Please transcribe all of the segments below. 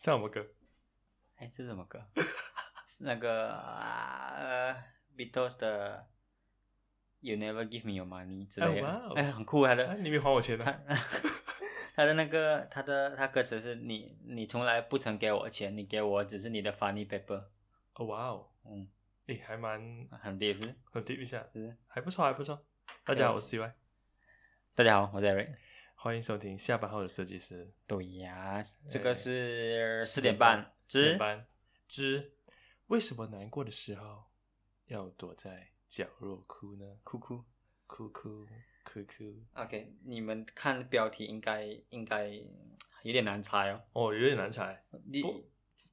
唱什么歌？哎，这是什么歌？那个啊呃，Beatles 的 You Never Give Me Your Money 之类的，哎，很酷，他啊的你没还我钱呢、他 他的那个他的他歌词是你你从来不曾给我钱，你给我只是你的 funny paper，哦，哇哦，嗯，诶，还蛮很 deep 是很 deep 一下，是。还不错，还不错。大家好，我是 CY，大家好，我是 Eric。欢迎收听下班后的设计师。对呀，这个哎是四四点点半四点之为什么难过的时候要躲在角落哭呢？哭哭。哭哭哭哭。OK，你们看标题应该应该有点难猜哦。哦，有点难猜。你不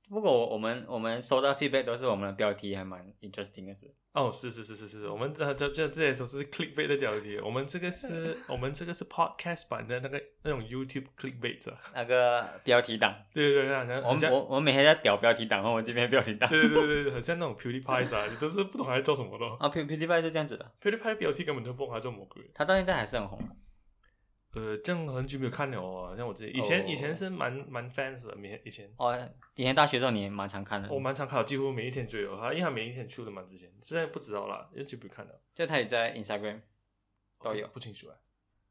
不过我们我们收到 feedback 都是我们的标题还蛮 interesting 的是。哦，是是是是是，我们这这这这些都是 clickbait 的标题。我们这个是我们这个是 podcast 版的那个那种 YouTube clickbait 啊。那个标题党，对对对，然后我像们我我们每天在屌标题党，然后我这边标题党。对对对很像那种 PewDiePie 啊，你真是不懂他在做什么咯。啊 PewDiePie 是这样子的，PewDiePie 的标题根本就不懂他做什么鬼。他到现在还是很红。呃，这样很久没有看了哦，像我自己以前、哦。以前是蛮蛮 fans 的，以前以前。哦，以前大学的时候你也蛮常看的，我蛮常看，几乎每一天追哦，他因为他每一天出的嘛，之前现在不知道了，很久没看了，就他也在 Instagram 都有。不清楚啊，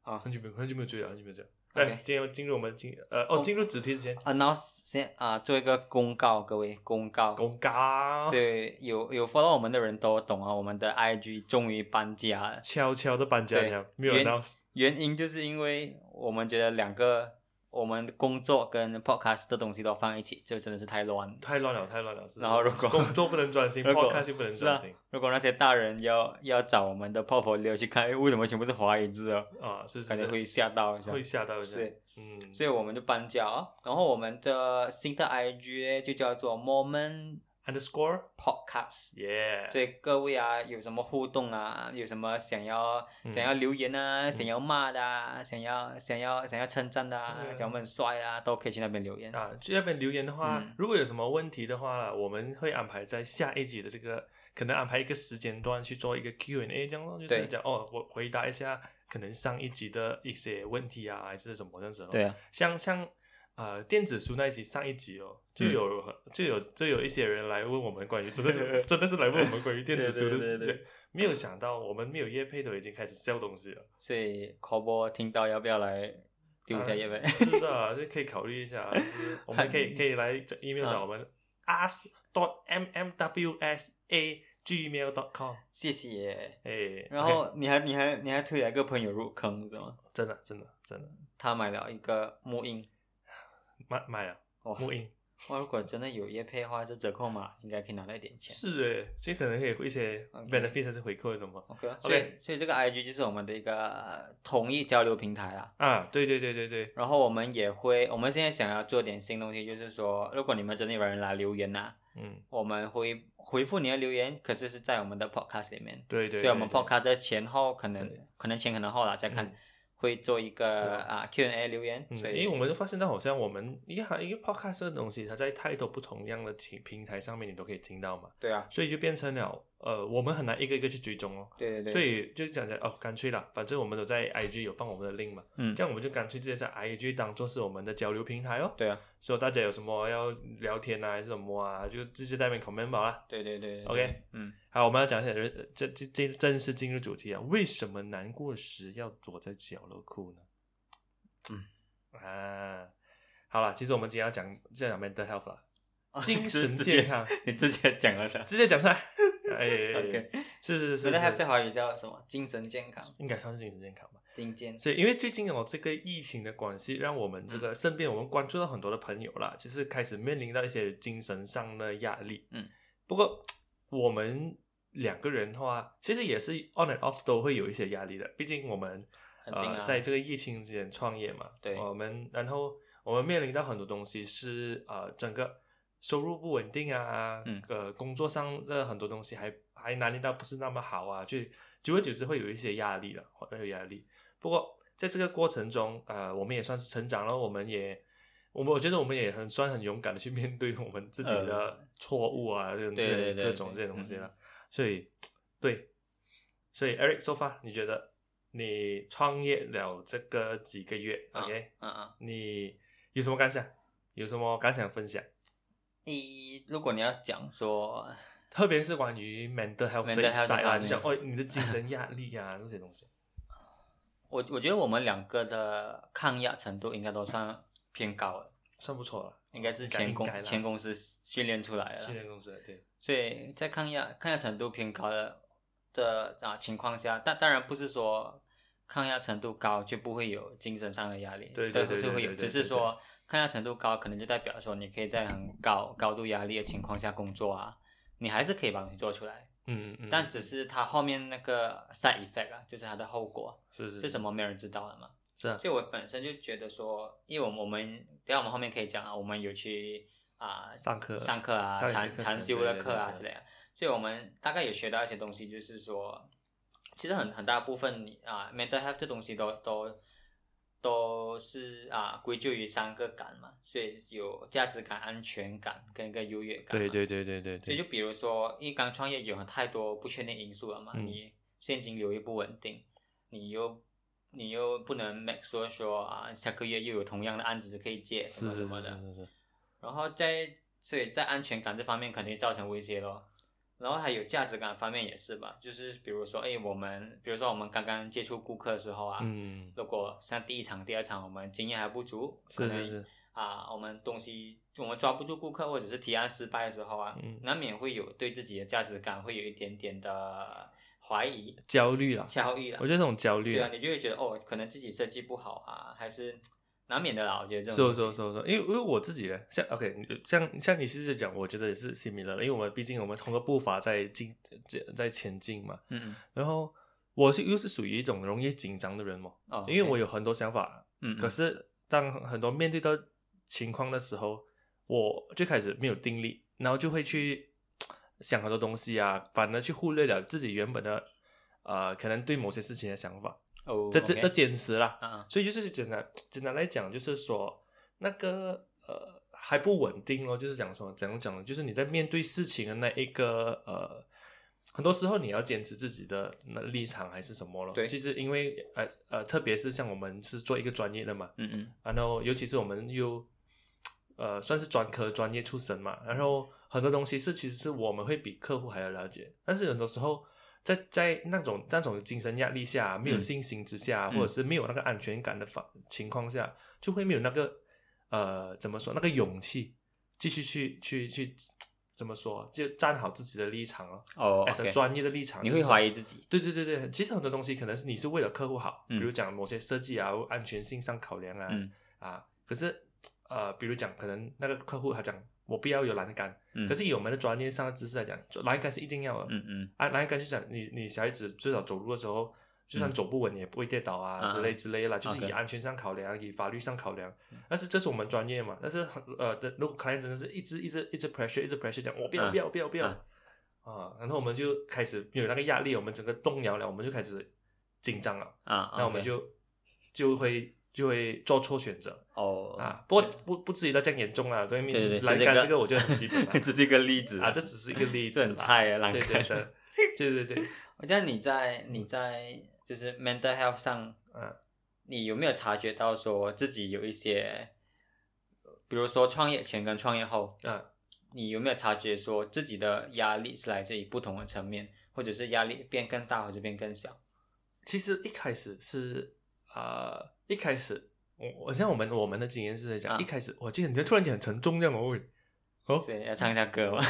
啊。很久没有很久没有追了，很久没有追了。OK 来，今天要进入我们进呃哦，进入主题之前，announce 先啊，做一个公告，各位公告。公告，对，有有 follow 我们的人都懂啊，我们的 IG 终于搬家了。悄悄的搬家了，没有 announce，原因就是因为我们觉得两个我们工作跟 podcast 的东西都放一起，就真的是太乱。太乱了，太乱了。是然后如果工作不能专心 如果，podcast 又不能专心如果那些大人要要找我们的 portfolio 去看，诶为什么全部是华语字哦，啊，是是是，感觉会吓到一下。会吓到一下，是，嗯，所以我们就搬家哦。然后我们的新的 IG 就叫做 Moment underscore Podcast。所以各位啊，有什么互动啊？有什么想要、嗯想要留言啊？想要骂的啊？想要想要想要称赞的啊？嗯讲我们帅啊，都可以去那边留言。啊，去那边留言的话，嗯如果有什么问题的话，我们会安排在下一集的这个，可能安排一个时间段去做一个 Q&A，这样咯，就是讲哦，我回答一下可能上一集的一些问题啊，还是什么这样子咯。对啊，像像呃电子书那一集上一集哦，就嗯有、就有就有一些人来问我们关于真的是 真的是来问我们关于电子书的事，对对对对 没有想到我们没有业配都已经开始 sell 东西了。所以 c o b o 听到要不要来丢一下叶呗？是的，就可以考虑一下，就是我们可以可以来 email 找我们 ask dot m m w s a gmail dot com。谢谢。哎，然后你还你还你还推了一个朋友入坑，是吗？真的真的真的他买了一个木印，买买了哦，木印，哇！如果真的有业配的话，这折扣码应该可以拿到一点钱。是哎，这可能可以有一些 OK benefit 还是回扣什么 OK，OK 所以所以这个 IG 就是我们的一个统一交流平台啦。啊？对对对对对，然后我们也会，我们现在想要做点新东西，就是说，如果你们真的有人来留言呐、嗯，我们会回复你的留言，可是是在我们的 podcast 里面。对对，所以我们 podcast 的前后可能可能前可能后啦，再看、嗯会做一个啊啊 Q&A 留言。嗯，所以因为我们就发现到好像我们因为它因为 podcast 的东西，它在太多不同样的平平台上面你都可以听到嘛，对啊，所以就变成了呃，我们很难一个一个去追踪哦。对对对，所以就讲讲哦，干脆啦，反正我们都在 IG 有放我们的 link 嘛，嗯这，样我们就干脆直接在 IG 当做是我们的交流平台哦。对啊，所以大家有什么要聊天啊，还是什么啊，就直接在那边 comment 吧啦。对对对对 OK 嗯，好，我们要讲一下，呃这这这正式进入主题啊，为什么难过时要躲在角落哭呢？嗯啊，好了，其实我们今天要讲这讲 mental health 啦，哦精神健康，你直接讲了啥。直接讲出来。哎 OK，是是是所以它在是，华语叫什么？精神健康，应该算是精神健康吧。精健。所以，因为最近哦，这个疫情的关系，让我们这个身边我们关注到很多的朋友啦，就是开始面临到一些精神上的压力。嗯，不过我们两个人的话，其实也是 on and off 都会有一些压力的，毕竟我们啊呃在这个疫情之间创业嘛，对我们然后我们面临到很多东西是呃整个收入不稳定啊，嗯呃工作上的很多东西还还拿捏到不是那么好啊，就久而久之会有一些压力了，会有压力。不过在这个过程中，呃，我们也算是成长了，我们也。我们我觉得我们也很算很勇敢的去面对我们自己的错误啊，这种各种这些东西了。所以，对，所以 Eric so far，你觉得你创业了这个几个月啊，OK，嗯嗯，你有什么感想？有什么感想分享？一，如果你要讲说，特别是关于 mental health 这块啊，方面。就讲哦，你的精神压力啊这些东西。我我觉得我们两个的抗压程度应该都算偏高了，算不错了，应该是前公前公司训练出来的练公司对，所以在抗压抗压程度偏高的的啊情况下，但当然不是说抗压程度高就不会有精神上的压力，对对对是会有，对对对只是说抗压程度高，可能就代表说你可以在很高高度压力的情况下工作啊，你还是可以把东西做出来，嗯嗯，但只是它后面那个 side effect 啊，就是它的后果是是是。什么没有人知道的嘛。是啊，所以我本身就觉得说，因为我们我们等下我们后面可以讲啊，我们有去啊、上课上课啊，禅禅修的课啊之类的，所以我们大概有学到一些东西，就是说，其实很很大部分你啊，mental health 这东西都都都是啊归咎于三个感嘛，所以有价值感、安全感跟一个优越感嘛。对对对对对对，所以就比如说，因为刚创业有太多不确定因素了嘛，嗯你现金流又不稳定，你又你又不能 make 说说啊，下个月又有同样的案子可以借什么什么的，是是是，然后在所以在安全感这方面肯定造成威胁咯。然后还有价值感方面也是吧，就是比如说，哎，我们比如说我们刚刚接触顾客的时候啊，嗯，如果像第一场、第二场我们经验还不足，是是是，啊，我们东西我们抓不住顾客，或者是提案失败的时候啊，嗯。难免会有对自己的价值感会有一点点的怀疑、焦虑了，焦虑了我。觉得这种焦。虑对啊，你就会觉得哦，可能自己设计不好啊，还是难免的啦。我觉得这是种东西是是是，因为因为我自己呢，像 OK，像像你其实讲，我觉得也是 similar 的，因为我们毕竟我们同个步伐在进在在前进嘛。嗯嗯然后我是又是属于一种容易紧张的人嘛，哦，因为我有有很多想法，嗯，嗯可是当很多面对到情况的时候，我最开始没有定力，然后就会去想很多东西啊，反而去忽略了自己原本的呃可能对某些事情的想法，哦，这这 OK 这坚持啦。啊所以就是简单简单来讲，就是说那个呃还不稳定咯，就是讲说怎样讲呢？就是你在面对事情的那一个呃，很多时候你要坚持自己的那立场还是什么了。对其实因为呃呃，特别是像我们是做一个专业的嘛，嗯嗯然后尤其是我们又呃算是专科专业出身嘛，然后很多东西是其实是我们会比客户还要了解，但是很多时候在在那种那种精神压力下，没有嗯。信心之下，嗯。或者是没有那个安全感的方情况下，就会没有那个呃怎么说那个勇气继续去去去怎么说，就站好自己的立场哦。哦 as a，OK，专业的立场，你会怀疑自己，对对对对，其实很多东西可能是你是为了客户好，嗯比如讲某些设计啊、安全性上考量啊，嗯。啊，可是呃，比如讲可能那个客户他讲我不要有栏杆，嗯，可是以我们的专业上的知识来讲，栏杆是一定要的，嗯嗯。啊，栏杆就讲你你小孩子最少走路的时候。就算嗯。走不稳，你也不会跌倒啊，啊。之类之类啦，就是以安全上考量，以法律上考量。但是这是我们专业嘛，但是很呃的，如果 client 真的是一直一直一直 pressure，一直 pressure 讲我不要啊。不要不要不要。啊。啊，然后我们就开始有那个压力，我们整个动摇了，我们就开始紧张了，啊，那我们就就会就会做错选择。哦啊。不过不不至于到这样严重啊，对面栏这个杆这个我觉得很基本了这 是一个例子啊，这只是一个例子很菜啊，栏对杆对。对对 对对，我觉得你在你在就是 mental health 上，嗯。你有没有察觉到说自己有一些，比如说创业前跟创业后，嗯。你有没有察觉说自己的压力是来自于不同的层面，或者是压力变更大或者变更小？其实一开始是呃，一开始我我像我们我们的经验是在讲，啊。一开始我记得你就突然间很沉重这样哦，喂，哦，所以要唱一下歌吗？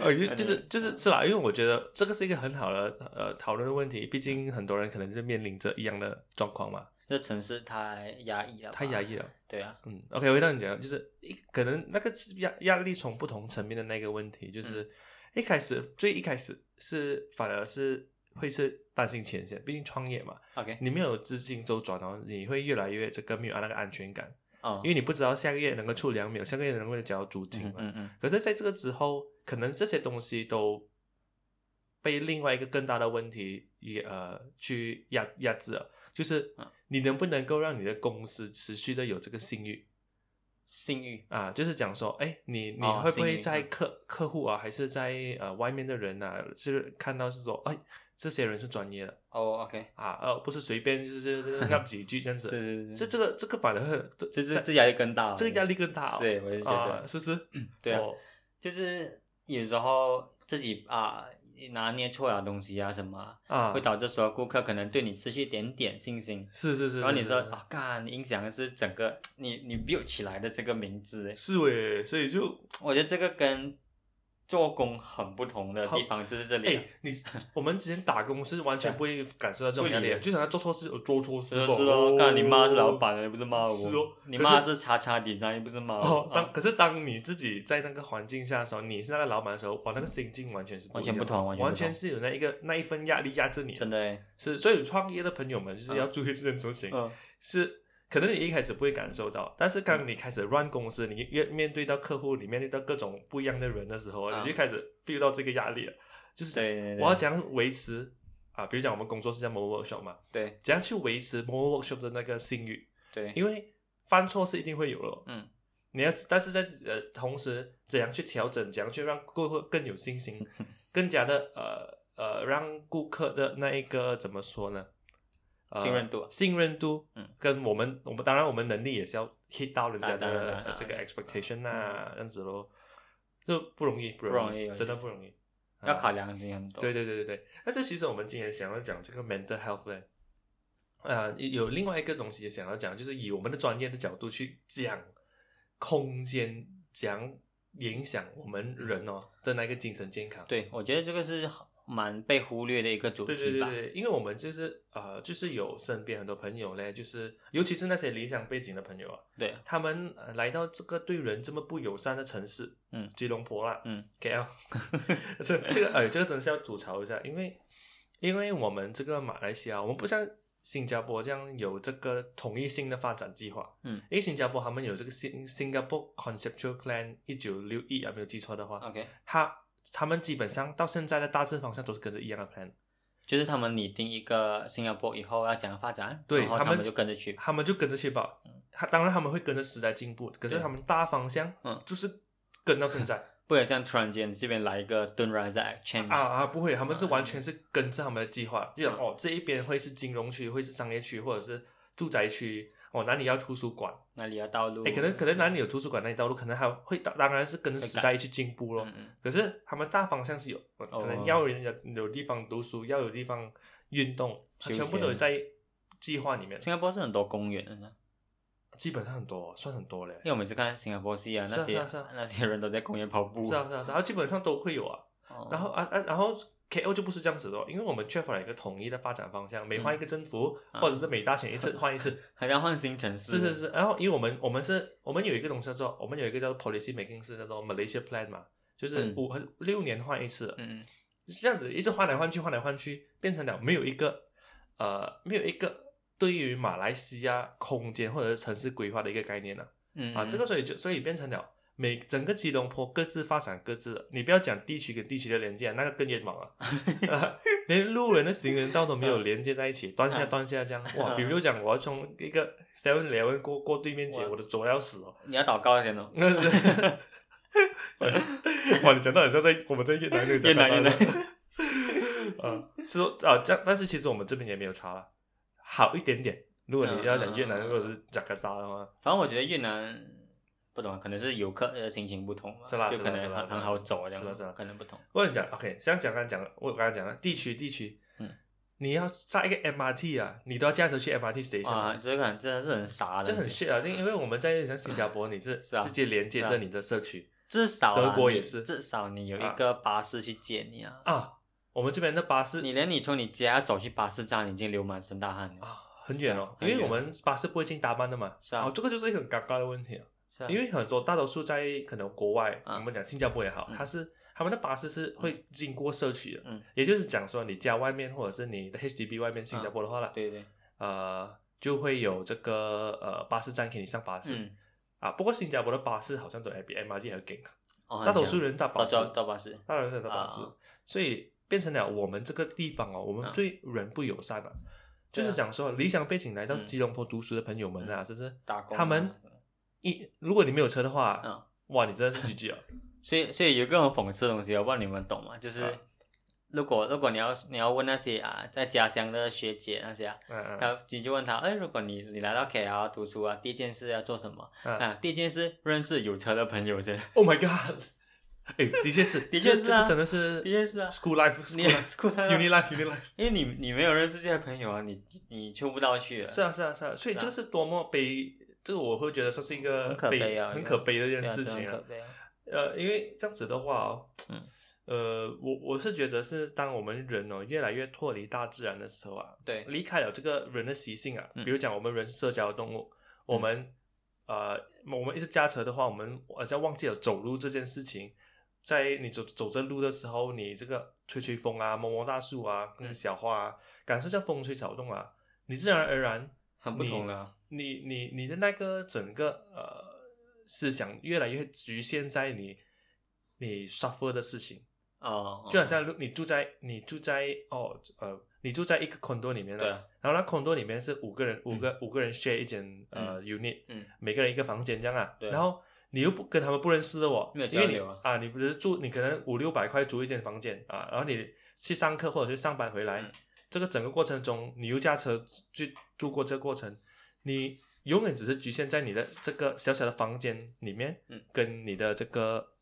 呃，就就是就是是啦，因为我觉得这个是一个很好的呃讨论的问题，毕竟很多人可能就面临着一样的状况嘛，这城市太压抑了，太压抑了。对啊，嗯，OK，回到你讲，就是一可能那个压压力从不同层面的那个问题，就是一开始、最一开始是反而是会是担心前线，毕竟创业嘛，OK，你没有资金周转哦，你会越来越这个没有那个安全感，哦，因为你不知道下个月能够出粮没有，下个月能够交租金嘛。嗯嗯嗯。可是在这个之后，可能这些东西都被另外一个更大的问题也呃去压压制了，就是嗯。你能不能够让你的公司持续的有这个信誉？信誉。啊，就是讲说，哎，你你哦会不会在客客户啊，还是在呃外面的人啊，就是看到是说，哎，这些人是专业的。哦，OK，啊，呃，不是随便就是 就是那几句这样是子，是 是，这这个这个反而这这这这压力更大，这个压力更大、哦，是，我就觉啊，得是不是？对啊。哦。就是有时候自己啊拿捏错了东西啊什么啊，啊。会，导致所有顾客可能对你失去一点点信心。是是是，然后你是是。说啊，干，影响的是整个你你 build 起来的这个名字，是喂，所以就我觉得这个跟做工很不同的地方就是这里、啊。哎，，你我们之前打工是完全 不会感受到这种压力就想要做错事，我做错事是哦，干你妈是老哦板，你不是骂我，是哦。你妈是叉叉底商，又不是骂我，哦，当啊可是当你自己在那个环境下的时候，你是那个老板的时候，哇，那个心境完全是不同完全不同。完全是有那一个那一份压力压着你，真的，是，所以创业的朋友们就是嗯。要注意这件事情，嗯，是可能你一开始不会感受到，但是当你开始 run 公司，你越面对到客户，你面对到各种不一样的人的时候，啊你就开始 feel 到这个压力了，就是我要怎样维持啊？比如讲我们工作是叫 m o workshop 嘛，对怎样去维持 m o workshop 的那个信誉？对，因为犯错是一定会有的，嗯，你要，但是在呃同时，怎样去调整，怎样去让顾客更有信心，更加的呃呃，让顾客的那一个怎么说呢？呃信任度信任度，嗯，跟我们我们当然我们能力也是要 hit 到人家的这个 expectation 啊，嗯。这样子咯，就不容易，不不容易真的不容易，啊。要考量的东西很多，对对对对对，但是其实我们今天想要讲这个 mental health 呢，呃，有另外一个东西也想要讲，就是以我们的专业的角度去讲空间，讲影响我们人哦的那个精神健康。对，我觉得这个是蛮被忽略的一个主题吧，对对对，因为我们就是呃，就是有身边很多朋友呢，就是尤其是那些理想背景的朋友啊，对。他们、呃来到这个对人这么不友善的城市，嗯。吉隆坡啦，嗯，KL，这这个哎，这个真的是要吐槽一下，因为因为我们这个马来西亚，我们不像新加坡这样有这个统一性的发展计划，嗯。因为新加坡他们有这个新新加坡 Conceptual Plan 一九六一啊，没有记错的话，，OK，他他们基本上到现在的大致方向都是跟着一样的 plan。就是他们拟定一个新加坡以后要怎样发展，对他们就跟着去，他们就跟着去吧。他当然他们会跟着时代进步，可是他们大方向，嗯就是跟到现在。不然像突然间这边来一个 turn rise change，啊啊，不会，他们是嗯完全是跟着他们的计划，就哦，这一边会是金融区，会是商业区，或者是住宅区，哦，哪里要图书馆，哪里要道路，哎，可能可能哪里有图书馆那里道路，可能还会当当然是跟着时代一起进步咯。可是他们大方向是有，可能哦要人有有地方读书，要有地方运动，全部都有在计划里面。新加坡是很多公园的呢，基本上很多，算很多嘞。因为我每次看新加坡戏啊，是啊那些那些人都在公园跑步，是啊是啊，然后基本上都会有啊。哦。然后啊啊，然后 KO 就不是这样子的哦，因为我们缺乏了一个统一的发展方向，每换一个政府，啊。或者是每大选一次 换一次。还要换新城市，是是是，然后因为我们我们是，我们有一个东西叫做，我们有一个叫做 policy making 是叫做 Malaysia Plan 嘛，就是嗯。五、六年换一次，嗯，嗯这样子一直换来换去，换来换去，变成了没有一个呃没有一个对于马来西亚空间或者是城市规划的一个概念呢、嗯啊，这个所以就所以变成了每整个吉隆坡各自发展各自的，你不要讲地区跟地区的连接，那个更远茫啊，啊 连路人的行人道都没有连接在一起，断下断下这样，哇，比如讲我要从一个 Seven Eleven 过过对面街，哇。我的左要死哦，你要祷告先哦，哇，你讲到好像在我们在越南那个越南越南，啊，是说啊这样，但是其实我们这边也没有差了，好一点点。如果你要讲越南或者是加拿大的话，反正我觉得越南不懂，可能是游客的心情不同嘛，是啦就可能很很好走这样，是啦是啦可能不同，我跟你讲，OK，像讲刚讲，我刚刚讲了地区地区，嗯，你要搭一个 MRT 啊，你都要驾车去 MRT station，、啊，这个很真的是很傻的，这很 shit 啊，因因为我们在像新加坡，你是 直接连接着你的社区至少德国也是至少你有啊一个巴士去接你啊，啊。我们这边的巴士你连你从你家走去巴士站已经流满身大汗了，啊很远哦，啊因为我们巴士不会进大班的嘛。是啊哦，这个就是一个很尴尬的问题啊。是啊，因为很多大多数在可能国外，啊。我们讲新加坡也好，嗯。它是他们的巴士是会经过社区的，嗯，也就是讲说你家外面或者是你的 HDB 外面，新加坡的话啦，对对，呃，就会有这个呃巴士站给你上巴士、嗯，啊。不过新加坡的巴士好像都比 MRT 还要紧，哦大多数人搭巴士，到到到巴士，大多数人搭巴士，啊所以变成了我们这个地方哦，我们啊。对人不友善啊。就对啊。是讲说，理想背景来到嗯。吉隆坡读书的朋友们啊，是不是？打工啊，他们一如果你没有车的话，嗯哇，你真的是 GG 了。所以所以有一个很讽刺的东西，我不知道你们懂吗？就是、啊如果如果你要你要问那些啊在家乡的学姐那些啊，嗯嗯他你就问他，哎，如果你你来到 KL 读书啊，第一件事要做什么？嗯啊，第一件事认识有车的朋友先。，Oh my god！哎，的确是，的确是啊这个真的是第一件事啊，school life，你 school life，uni uni，life，uni life。因为你你没有认识这些朋友啊，你你出不到去了。是啊，是啊，是啊，所以是啊这个是多么悲，这个我会觉得说是一个很可悲啊很可悲的一件事情啊。呃，因为这样子的话哦，嗯，呃，我我是觉得是当我们人哦越来越脱离大自然的时候啊，对，离开了这个人的习性啊，嗯。比如讲我们人是社交动物，我们呃我们一直驾车的话，我们好像忘记了走路这件事情。在你走走着路的时候，你这个吹吹风啊，摸摸大树啊，跟嗯。小花啊，感受一下风吹草动啊，你自然而然很不同的啊。你你你的那个整个呃思想越来越局限在你你 suffer 的事情，哦，就好像如你住在你住在哦呃你住在一个 condo 里面对。了，然后那 condo 里面是五个人五个五个人 share 一间呃 unit，嗯。每个人一个房间这样啊，然后你又不跟他们不认识的哦，没有因为你流啊。啊你不是住你可能五六百块租一间房间啊，然后你去上课或者去上班回来，嗯这个整个过程中，你又驾车去度过这个过程，你永远只是局限在你的这个小小的房间里面，嗯跟你的这个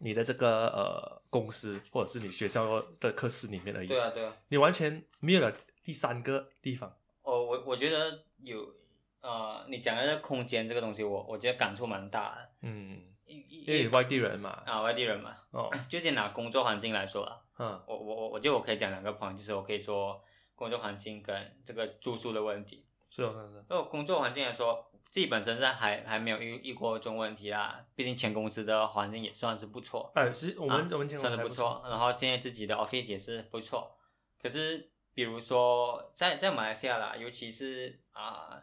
你的这个呃公司或者是你学校的课室里面而已，对啊，对啊。你完全没有了第三个地方。哦，我我觉得有呃，你讲的这个空间这个东西，我我觉得感触蛮大的。嗯，因因为外地人嘛，啊，外地人嘛，哦，就先拿工作环境来说啊，嗯我我我我觉得我可以讲两个 point，就是我可以说工作环境跟这个住宿的问题。是哦，是是，那我工作环境来说，自己本身是还还没有遇遇过这种问题啦，毕竟前公司的环境也算是不错。哎，是我们、啊我们情况还算是不错，然后现在自己的 office 也是不错。可是比如说在在马来西亚啦，尤其是啊、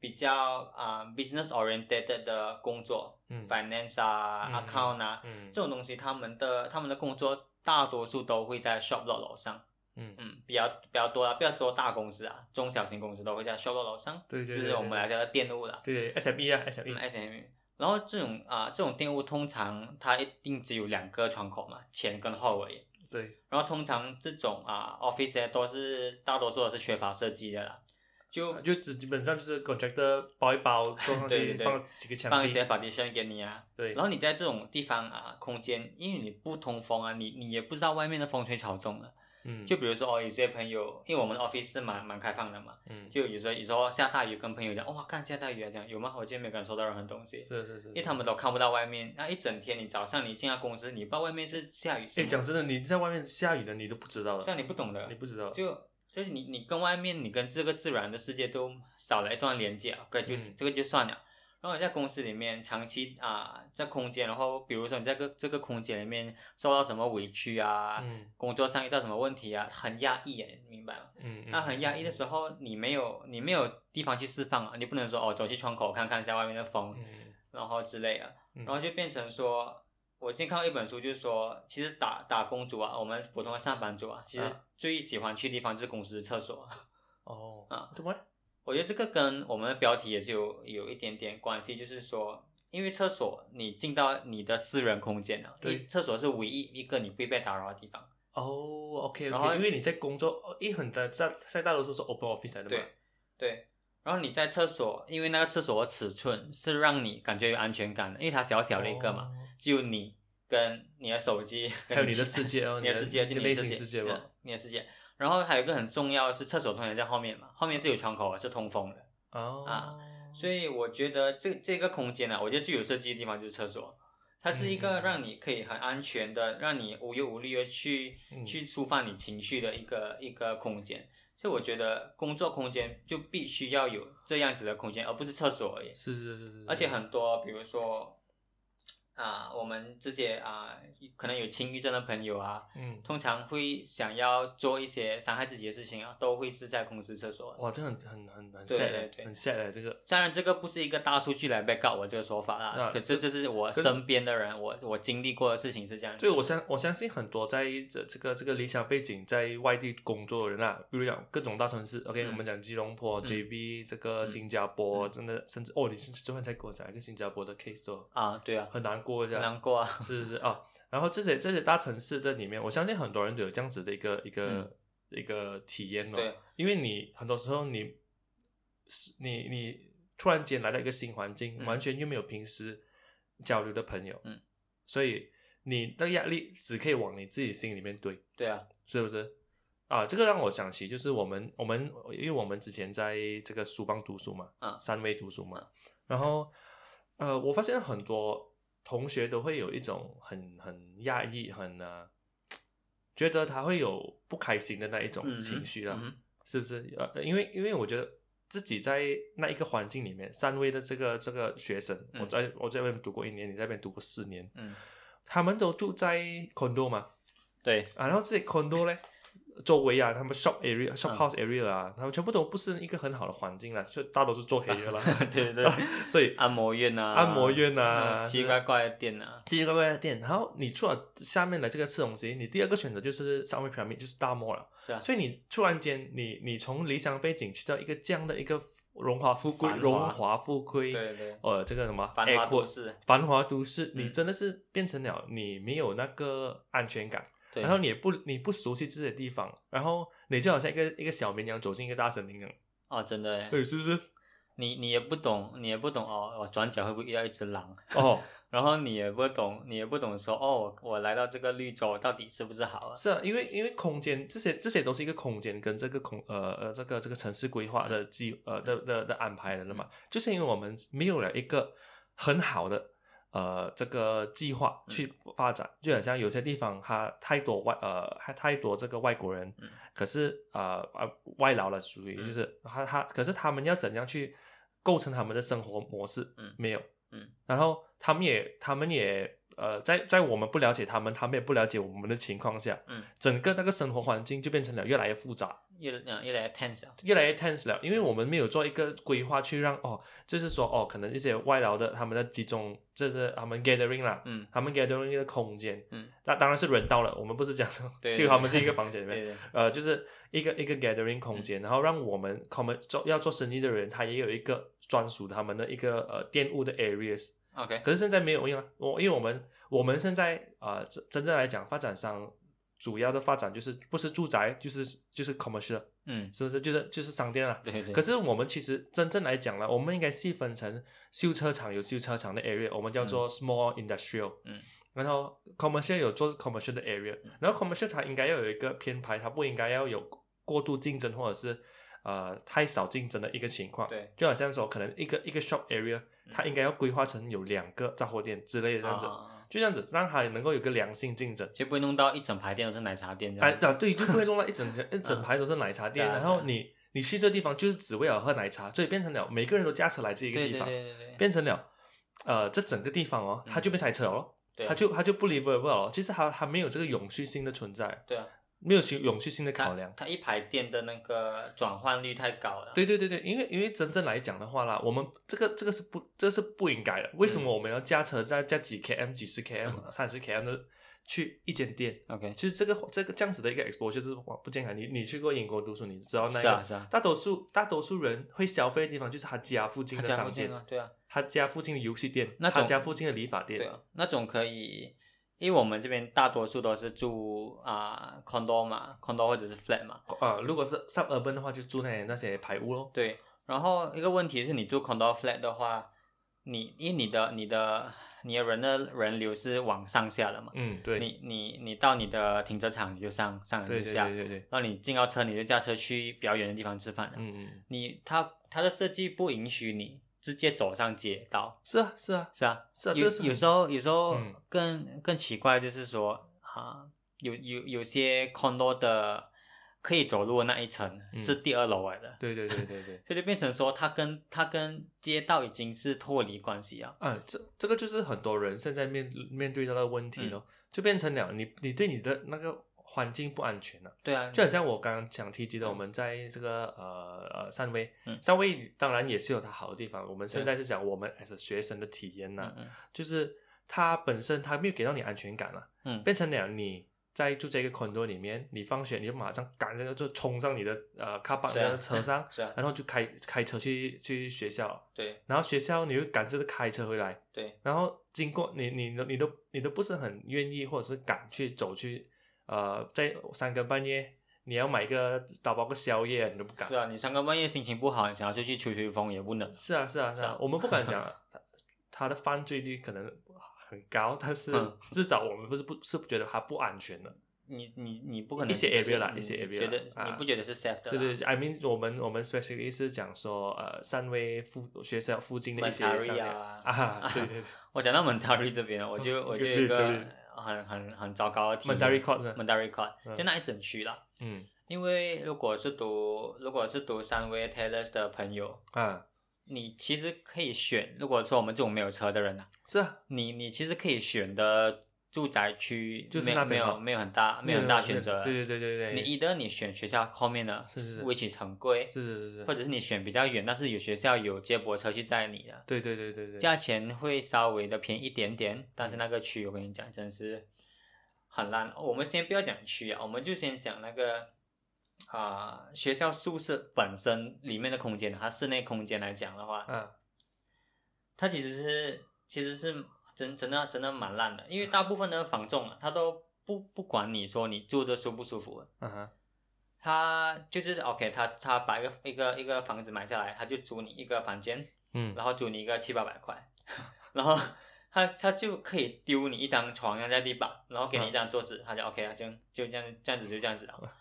比较啊、business oriented 的工作嗯，finance 啊、嗯 account 啊、嗯这种东西，他们的他们的工作大多数都会在 shop 楼楼上。嗯，嗯，比较比较多啦，不要说大公司啊，中小型公司都会在 shop 楼楼上，对对对就是我们来叫的店务啦。对 SME 啊嗯 SME，SME。然后这种啊、这种店务通常它一定只有两个窗口嘛，前跟后而已。对，然后通常这种啊 office 都是大多数都是缺乏设计的啦，就就只基本上就是 contractor 包一包 装上去，对对对放几个墙壁放一些 partition 给你啊。对，然后你在这种地方啊空间，因为你不通风啊，你你也不知道外面的风吹草动了。嗯，就比如说哦，有些朋友，因为我们的 office 是蛮蛮开放的嘛，嗯，就有时候有时候下大雨，跟朋友讲，哇，看下大雨啊，这样有吗？我今天没感受到任何东西。是是是，因为他们都看不到外面，那一整天你早上你进到公司，你不知道外面是下雨讲真的，你在外面下雨的，你都不知道的，像你不懂的你，不知道，就就是你你跟外面你跟这个自然的世界都少了一段连接啊，可就、嗯这个就算了。然后你在公司里面长期啊、在空间，然后比如说你在这个这个空间里面受到什么委屈啊，嗯工作上遇到什么问题啊，很压抑耶，你明白吗？嗯，那很压抑的时候，你没有你没有地方去释放啊，你不能说哦走去窗口看看一下外面的风，嗯然后之类的，嗯然后就变成说，我今天看到一本书，就是说，其实打打工族啊，我们普通的上班族啊，其实啊最喜欢去的地方就是公司的厕所。哦啊怎么了？我觉得这个跟我们的标题也是有有一点点关系，就是说，因为厕所你进到你的私人空间了，对厕所是唯一一个你不会被打扰的地方。哦，OK，然后因为你在工作，哦一很在在在大多数是 open office 来的嘛，对对，然后你在厕所，因为那个厕所的尺寸是让你感觉有安全感的，因为它小小的一个嘛，哦，只有你跟你的手机，还有你的世界 哦，你的世界，你的内就你的心世界吧嗯，你的世界。然后还有一个很重要的是，厕所通常在后面嘛，后面是有窗口的，是通风的。哦啊所以我觉得这这个空间呢、我觉得最有设计的地方就是厕所，它是一个嗯让你可以很安全的，让你无忧无虑的去、嗯去抒发你情绪的一个一个空间。所以我觉得工作空间就必须要有这样子的空间，而不是厕所而已。是是是是，而且很多，比如说啊，我们这些啊，可能有轻郁症的朋友啊，嗯，通常会想要做一些伤害自己的事情啊，都会是在公司厕所。哇，这很很很很对 sad，对对欸很 sad 的这个。当然，这个不是一个大数据来 back up 我这个说法啦，啊可这这是我身边的人，我我经历过的事情是这样。对，我相我相信很多在这这个这个理想背景在外地工作的人啊，比如讲各种大城市，OK，、嗯我们讲吉隆坡、嗯 JB，这个嗯新加坡，嗯真的甚至哦，你是昨天才给我讲一个新加坡的 case 哦，啊，对啊，很难过这样，难过啊，是是是啊。然后这些这些大城市的里面，我相信很多人都有这样子的一个一个、嗯。一个体验哦。对，因为你很多时候你是你你突然间来到一个新环境，嗯。完全又没有平时交流的朋友，嗯，所以你的压力只可以往你自己心里面堆，对啊，是不是？啊，这个让我想起，就是我们我们因为我们之前在这个书邦读书嘛，啊三威读书嘛，然后呃，我发现很多同学都会有一种很很压抑、很呃，觉得他会有不开心的那一种嗯情绪啦，嗯是不是？呃，因为因为我觉得自己在那一个环境里面，三位的这个这个学生，嗯。我在我在外面读过一年，你在那边读过四年，嗯，他们都住在 condo 嘛，对，啊，然后这些 condo 呢，周围啊，他们 shop area、shop 嗯 house area 啊，他们全部都不是一个很好的环境啦，就大多是做黑的啦。对 对，所以按摩院啊，按摩院啊嗯奇奇怪怪的店啊，奇奇怪怪的店，然后你出了下面的这个吃东西，你第二个选择就是上面 pyramid，就是大漠了。是啊，所以你突然间，你你从理想背景去到一个这样的一个荣华富贵、荣华富贵，对对，呃，这个什么繁华都市，繁华都市，你嗯。真的是变成了你没有那个安全感。对，然后你也不你不熟悉这些地方，然后你就好像一个一个小绵羊走进一个大森林一样，哦，真的耶，对，是不是？你你也不懂，你也不懂哦，我转角会不会遇到一只狼？哦，然后你也不懂，你也不懂说哦，我来到这个绿洲到底是不是好啊？是啊，因为因为空间这些这些都是一个空间跟这个空呃呃这个这个城市规划的计呃的的的安排的了嘛，就是因为我们没有了一个很好的呃这个计划去发展，就好像有些地方它太多外呃还太多这个外国人，嗯。可是呃呃外劳了属于嗯。就是他他可是他们要怎样去构成他们的生活模式，嗯。没有，嗯，然后他们也他们也呃在在我们不了解他们，他们也不了解我们的情况下，嗯，整个那个生活环境就变成了越来越复杂，越来越 tense 了，越来越 tense 了，因为我们没有做一个规划去让哦，就是说哦，可能一些外劳的他们的集中，这是他们 gathering 啦，嗯。他们 gathering 的空间，嗯，那当然是人到了，我们不是讲，对就他们是一个房间里面，对对，呃，就是一个一个 gathering 空间，然后让我们 common 做要做生意的人，他也有一个专属他们的一个呃店务的 areas，OK，可是现在没有用啊，我因为我们我们现在呃真真正来讲，发展商主要的发展就是不是住宅就是就是 commercial，嗯，是不是？就是就是商店啊。对对对，可是我们其实真正来讲呢，我们应该细分成修车厂有修车厂的 area，我们叫做 small industrial，嗯，然后 commercial 有做 commercial 的 area，然后 commercial 它应该要有一个偏排，它不应该要有过度竞争或者是呃太少竞争的一个情况。对，就好像说可能一个一个 shop area，它应该要规划成有两个杂货店之类的这样子，啊就这样子让它能够有个良性竞争。就不会弄到一整排店都是奶茶店。哎啊，对，就不会弄到一整 一整排都是奶茶店，然后你你去这地方就是只为了喝奶茶，所以变成了每个人都驾车来这一个地方，对对对，变成了呃这整个地方哦，嗯它就被塞车了咯，对啊它就它就不 livable 了，其实它它没有这个永续性的存在，对啊，没有永永续性的考量。它一排店的那个转换率太高了。对对对对，因为因为真正来讲的话啦，我们这个这个是不这是不应该的。为什么我们要驾车在加几 km、几十 km、三十 km 的去一间店？OK，其实这个这个这样子的一个 exposure 就是不健康。你你去过英国读书，你知道那个啊啊，大多数大多数人会消费的地方就是他家附近的商店，对啊，他家附近的游戏店，那他家附近的理发店。对啊，那种可以，因为我们这边大多数都是住啊、condo 嘛，condo 或者是 flat 嘛，呃，如果是 suburban 的话，就住那那些排屋咯。对。然后一个问题是你住 condo flat 的话，你因为你的你的你的人的人流是往上下的嘛，嗯，对，你你你到你的停车场你就上上对就下，对对对对，然后你进到车你就驾车去比较远的地方吃饭了。嗯嗯，你它它的设计不允许你直接走上街道，是啊是啊。是啊，是啊，这有个是有时候有时候嗯。更、更奇怪，就是说啊，有有有些 condo 的可以走路的那一层嗯。是第二楼来的，对对对对对。所以就变成说它跟它跟街道已经是脱离关系啊。啊，这这个就是很多人现在面面对到的问题嗯。咯，就变成了你你对你的那个环境不安全了。对啊，就很像我刚刚想提及的，嗯。我们在这个呃呃汕尾，嗯。汕尾当然也是有它好的地方。我们现在是讲我们 as 学生的体验呐、嗯嗯。就是它本身它没有给到你安全感了，嗯。变成了你在住这个 condo 里面，你放学你就马上赶着就冲上你的呃 car park 是啊的车上，是啊，然后就开开车去去学校，对。然后学校你又赶着开车回来，对。然后经过你你你你都你都不是很愿意或者是敢去走去，呃，在三更半夜你要买个打包个宵夜，你都不敢是。啊，你三更半夜心情不好，你想要出去吹吹风也不能。是啊是啊是是啊，啊我们不敢讲他他的犯罪率可能很高，但是嗯至少我们不是不是觉得他不安全的。你你你不可能一些 area 啦一些 area 觉得你不觉得是 safe 的？对对对，I mean 我们我们 specially 是讲说呃汕尾附学校附近的一些店啊 啊，对对对 我讲到 Mentari 这边，我就 我就一个很很很糟糕的体验。，Mandari Court 呢 Mandari Court 嗯就那一整区啦。嗯因为如果是读如果是读三位 Taylor 的朋友，嗯你其实可以选。如果说我们这种没有车的人啊，是啊，你你其实可以选的住宅区就是没没有没有很大没有很大选择。对对对对对，你一的你选学校后面的是是是，which 很贵，是是是是，或者是你选比较远，但是有学校有接驳车去载你的，对对对对对，价钱会稍微的便宜一点点，但是那个区我跟你讲真是很烂。我们先不要讲区啊，我们就先讲那个啊、学校宿舍本身里面的空间，它室内空间来讲的话，嗯它其实是其实是真真的真的蛮烂的，因为大部分的房仲啊，他都不不管你说你住的舒不舒服，嗯哼。他就是 OK，他他把一个一个一个房子买下来，他就租你一个房间，嗯。然后租你一个七八百块，然后他他就可以丢你一张床放在地板，然后给你一张桌子，他就 OK 啊，就就这样这样子就这样子了，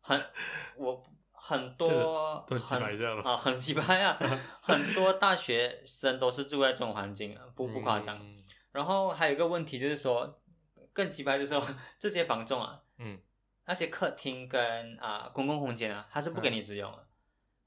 很我很多都很奇怪这样啊，很奇葩呀，很多大学生都是住在这种环境啊，不不夸张。嗯然后还有一个问题就是说，更奇葩就是说这些房仲啊，嗯那些客厅跟啊、公共空间啊，他是不给嗯你使用的，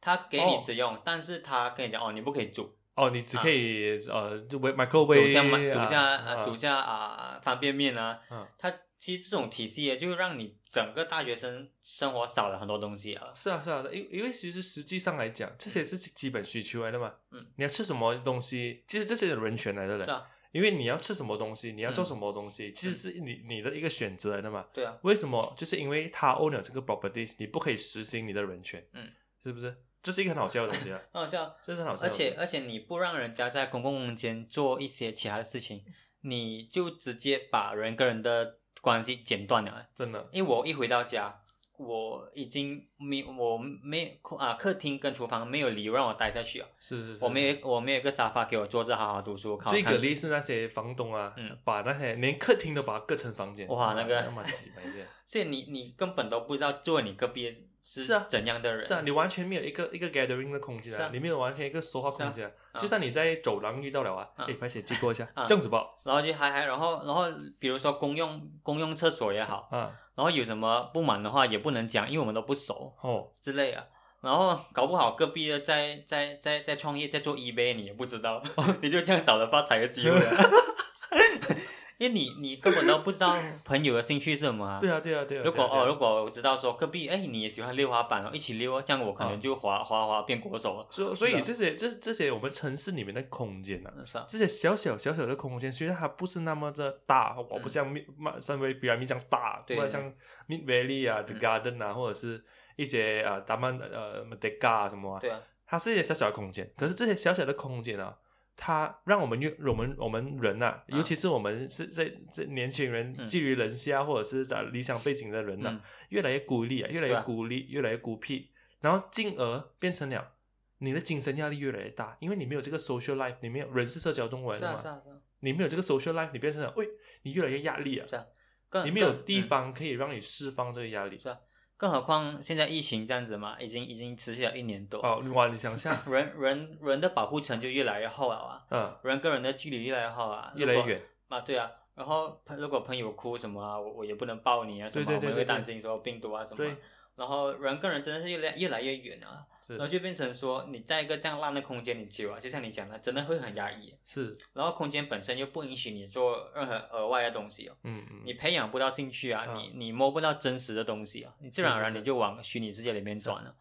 他给你哦使用，但是他跟你讲哦，你不可以煮，哦，你只可以呃就 w 煮 microwave 下嘛煮下啊啊煮下啊方便面啊，嗯它其实这种体系就让你整个大学生生活少了很多东西啊。是啊是啊，因因为其实实际上来讲，这些是基本需求来的嘛。嗯，你要吃什么东西，其实这些人权来的嘞。是啊，因为你要吃什么东西，你要做嗯什么东西，其实是你你的一个选择来的嘛。对啊，为什么？就是因为他 own 了这个 properties，你不可以实行你的人权。嗯，是不是？这是一个很好笑的东西啊，很好笑。这是很好笑而。且而且你不让人家在公共空间做一些其他的事情，你就直接把人跟人的关系剪断了。真的，因为我一回到家，我已经没我没啊客厅跟厨房没有理由让我待下去啊。是是是。我没有我没有一个沙发给我坐着好好读书。最给力是那些房东啊，嗯把那些连客厅都把它隔成房间。哇那个那么挤，反正。所以你你根本都不知道坐你隔壁是啊怎样的人。是啊，你完全没有一个一个 gathering 的空间是啊。你没有完全一个说话空间。就算你在走廊遇到了啊，啊。哎，拍写借过一下，啊。这样子吧，然后就还还然后然后比如说公用公用厕所也好，啊，然后有什么不满的话也不能讲，因为我们都不熟哦，之类的。然后搞不好隔壁的在在在在创业在做 eBay 你也不知道，你就这样少了发财的机会啊。因为你你根本都不知道朋友的兴趣是什么啊。对啊，对啊，对啊。如果哦，如果我知道说隔壁哎你也喜欢溜滑板哦，一起溜啊，这样我可能啊就滑滑滑变国手了。所所以这些这这些我们城市里面的空间啊，是啊，这些小小小小的空间，虽然它不是那么的大，我不像密马三维比亚米这样大，或者像 Mid Valley 啊、The 嗯 Garden 啊，或者是一些啊达曼呃 m d e g a 啊什么啊，对啊，它是一些小小的空间，可是这些小小的空间啊，它让我们越我们我们人呐、尤其是我们是这这年轻人嗯。寄于人下，或者是在理想背景的人呐、嗯。越来越孤立啊，越来越孤立，越来越孤僻，然后进而变成了你的精神压力越来越大，因为你没有这个 social life，你没有人是社交动物来是的嘛，啊是啊是啊。你没有这个 social life，你变成了喂，你越来越压力啊，你没有地嗯。方可以让你释放这个压力。是啊，更何况现在疫情这样子嘛，已经已经持续了一年多，哦，哇，你想一下，人人人的保护层就越来越厚了啊，嗯，人跟人的距离越来越厚啊，越来越远，啊，对啊。然后朋如果朋友哭什么啊，我我也不能抱你啊，什么对对对对对我们会担心说病毒啊什么对啊。然后人跟人真的是越来越来越远啊，是然后就变成说你在一个这样烂的空间里久啊，就像你讲的，真的会很压抑。是，然后空间本身又不允许你做任何额外的东西哦，嗯嗯，你培养不到兴趣啊，嗯你你摸不到真实的东西啊，你自然而然你就往虚拟世界里面转了。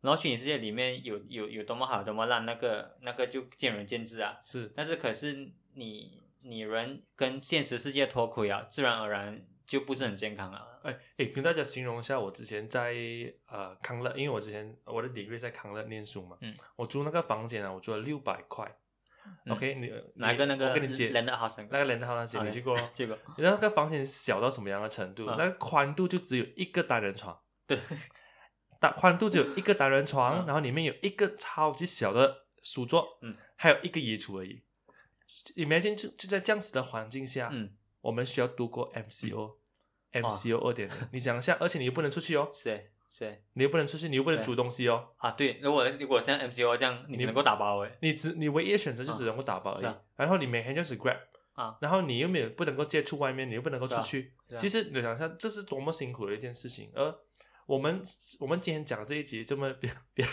然后虚拟世界里面有有有多么好，多么烂，那个那个就见仁见智啊。是但是可是你你人跟现实世界脱轨啊，自然而然就不是很健康了。哎哎，跟大家形容一下，我之前在呃康乐，因为我之前我的 degree 在康乐念书嘛，嗯，我租那个房间啊，我租了六百块、嗯 o k 你哪个那个我跟你解人的好生那个连的好像你去过去过，你那个房间小到什么样的程度？嗯那个宽度就只有一个单人床，对，大宽度只有一个单人床，嗯然后里面有一个超级小的书桌，嗯，还有一个衣橱而已。Imagine 就就在这样子的环境下，嗯，我们需要度过 MCO、MCO 二点零，你想一下，而且你又不能出去哦，是是你又不能出去，你又不能煮东西哦，啊，对，如果如果像 MCO 这样，你只能够打包诶。你只你唯一的选择就只能够打包而已。然后你每天就是 Grab 啊，然后你又没有不能够接触外面，你又不能够出去。其实你想一下，这是多么辛苦的一件事情。而我们我们今天讲这一集这么比比较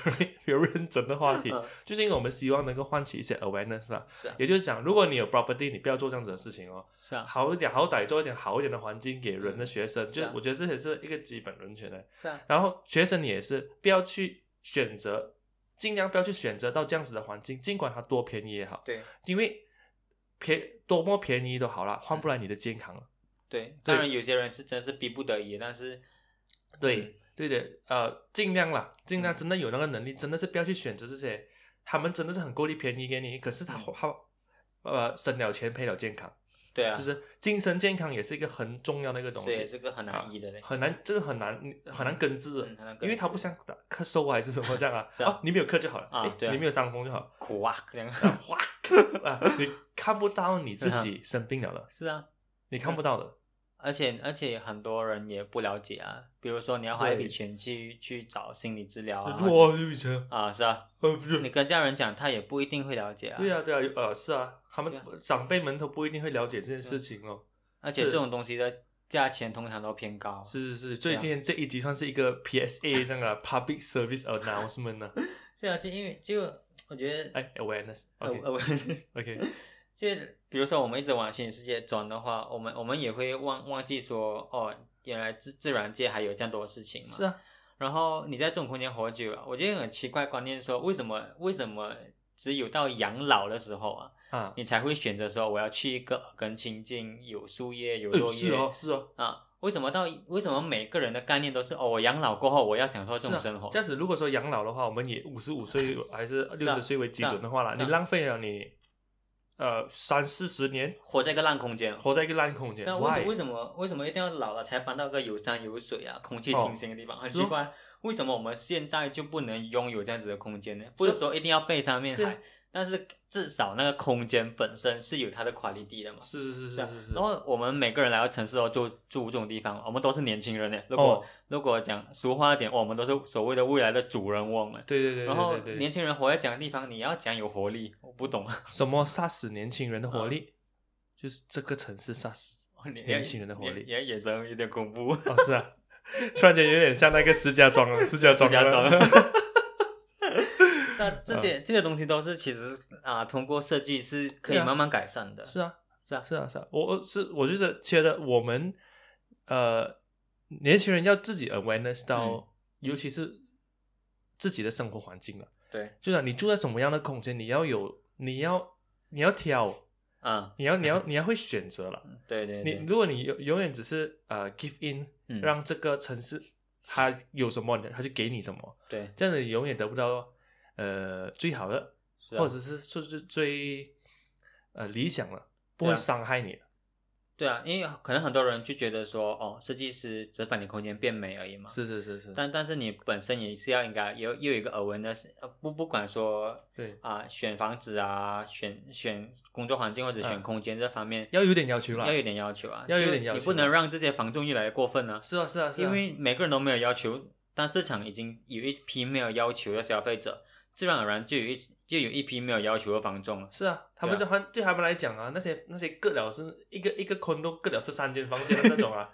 比较认真的话题，嗯。就是因为我们希望能够唤起一些 awareness 啦。是啊，也就是讲，如果你有 property，你不要做这样子的事情哦。是啊，好一点，好歹做一点好一点的环境给人的学生，就我觉得这也是一个基本人权的。是啊，然后学生也是不要去选择，尽量不要去选择到这样子的环境，尽管它多便宜也好，对。因为便多么便宜都好啦，换不来你的健康了。对，当然有些人是真是逼不得已，但是对对的，呃，尽量啦，尽量嗯。真的有那个能力，真的是不要去选择这些，他们真的是很够力便宜给你，可是他嗯。他呃省了钱赔了健康，对啊，就是？精神健康也是一个很重要的一个东西，这个很难医的嘞，很难，这个很难很难根治。因为它不像咳嗽还是什么这样啊，是啊。哦，你没有咳就好了，诶啊对啊。你没有伤风就好，苦啊，这样。啊，你看不到你自己生病了了，是啊，你看不到的，而且而且很多人也不了解啊，比如说你要花一笔钱去去找心理治疗啊，哇，有以前，啊是啊，呃，不是你跟家人讲，他也不一定会了解啊，对啊，对啊，呃，是啊，他们长辈们都不一定会了解这件事情哦。而且这种东西的价钱通常都偏高，是是是，所以今天这一集算是一个 PSA 这样的 Public Service Announcement 呢。是啊，就因为就我觉得哎，awareness。呃 OK 呃 OK，就比如说我们一直往虚拟世界转的话，我们我们也会忘忘记说哦，原来自自然界还有这样多事情嘛。是啊，然后你在这种空间活久了，我觉得很奇怪观念说，为什么为什么只有到养老的时候啊，啊，你才会选择说我要去一个耳根清净、有树叶、有哎落叶、是哦是哦，啊？为什么到为什么每个人的概念都是哦，我养老过后我要享受这种生活？这样子，如果说养老的话，我们以五十五岁还是六十岁为基准的话啦，是啊你浪费了你呃三四十年活在一个烂空间。活在一个烂空间那为什 Why？为什么为什么一定要老了才搬到个有山有水啊、空气哦清新的地方？很奇怪，为什么我们现在就不能拥有这样子的空间呢？不是是说一定要背山面海，但是至少那个空间本身是有它的 quality 的嘛。是是是是是啊是是然，后我们每个人来到城市哦，就住这种地方，我们都是年轻人呢。如果、哦如果讲俗话一点，我们都是所谓的未来的主人翁了。对对对然后对对对，年轻人活在这样的地方，你要讲有活力，我不懂啊。什么杀死年轻人的活力？就是这个城市杀死 年轻人的活力也也眼神有点恐怖。哦，是啊，突然间有点像那个石家庄了，石家庄石家庄了 那这些、这些东西都是其实啊，通过设计是可以慢慢改善的。是啊，是啊是啊，是啊，我我是我就是觉得我们呃年轻人要自己 awareness 到，嗯。尤其是自己的生活环境了。对，就是你住在什么样的空间，你要有，你要你要挑，啊，你要你要你要会选择了。对对对，你如果你永永远只是呃 give in，、嗯。让这个城市它有什么，它就给你什么，对。这样子你永远得不到呃最好的，啊或者是说是最呃理想的，不会伤害你的。对啊，因为可能很多人就觉得说，哦，设计师只是把你空间变美而已嘛。是是是是，但但是你本身也是要应该有又有一个耳闻的，呃不不管说对，啊、选房子啊，选选工作环境或者选嗯空间这方面，要有点要求啦要。有点要求啊，要有点要求你不能让这些房仲越来越过分啊。是啊是啊是啊，因为每个人都没有要求，但市场已经有一批没有要求的消费者，自然而然就有一就有一批没有要求的房仲了。是啊，他们对这还对他们来讲啊，那些那些割了是一个一个 condo 割了是三间房间的那种啊，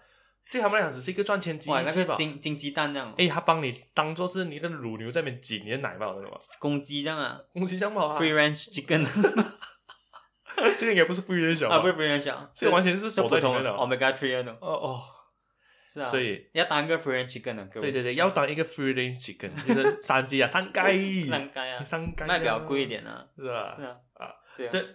对他们来讲只是一个赚钱机哇，那。个金金鸡蛋这样，哎，他帮你当做是你的乳牛在那边挤你的奶吧，知道吗？公鸡这样啊公鸡这样不好啊，，free range chicken 这个应该不是 free range 啊，不是吧？free range 啊，这个完全是是锁普通的在里面的。omega three 那种，哦哦，是啊，所以要当一个 free range chicken 的，各位。对对对，要当一个 free range chicken，就是山鸡啊，山鸡，三鸡啊，山鸡卖比较贵一，点啊，是吧是？啊，啊，对啊，这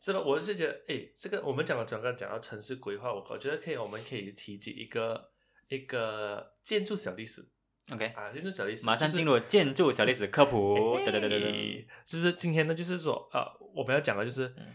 这个我是觉得，哎，这个我们讲了整个讲到城市规划，我我觉得可以，我们可以提及一个一个建筑小历史。OK，啊，建筑小历史，就是马上进入建筑小历史科普，对对对对对，对，就是今天呢，就是说，呃，我们要讲的就是、嗯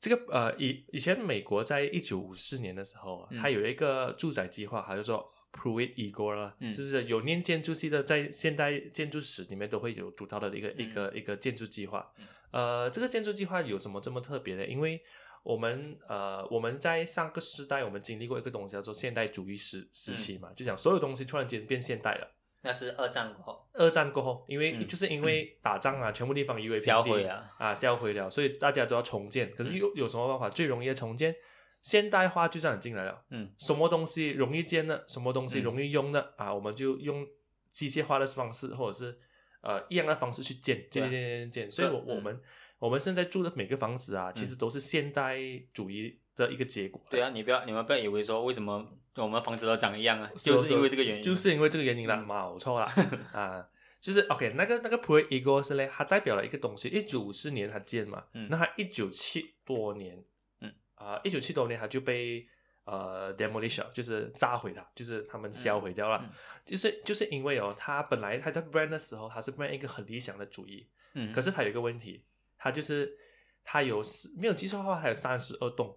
这个呃，以以前美国在一九五四年的时候，嗯它有一个住宅计划，它叫做 Pruitt Igor 啦，嗯就是有念建筑系的，在现代建筑史里面都会有读到的一个、一嗯个一个建筑计划嗯。呃，这个建筑计划有什么这么特别的？因为我们呃，我们在上个时代，我们经历过一个东西叫做现代主义时时期嗯嘛，就讲所有东西突然间变现代了。那是二战过后，二战过后，因为、嗯就是因为打仗啊，全部地方夷为平地毁啊，啊，销毁了，所以大家都要重建。可是有有什么办法最容易的重建？现代化就这样进来了。嗯什么东西容易建的，什么东西嗯容易用的、啊，我们就用机械化的方式，或者是呃一样的方式去建，建建建建建。所以我，嗯我们我们现在住的每个房子啊，其实都是现代主义的一个结果。对啊，你不要你们不要以为说为什么我们房子都长一样啊，就是因为这个原因，就是因为这个原因啦，嗯。冇错啦。啊，就是 OK，那个那个 Pro Ego 是嘞，它代表了一个东西，一九五四年它建嘛，嗯。那它一九七多年，嗯。啊，一九七多年它就被呃 demolition，就是炸毁了，就是他们销毁掉了，就是就是因为哦，它本来它在 brand 的时候，它是 brand 一个很理想的主义，嗯，可是它有一个问题，它就是它有四没有记错的话，它有三十二栋。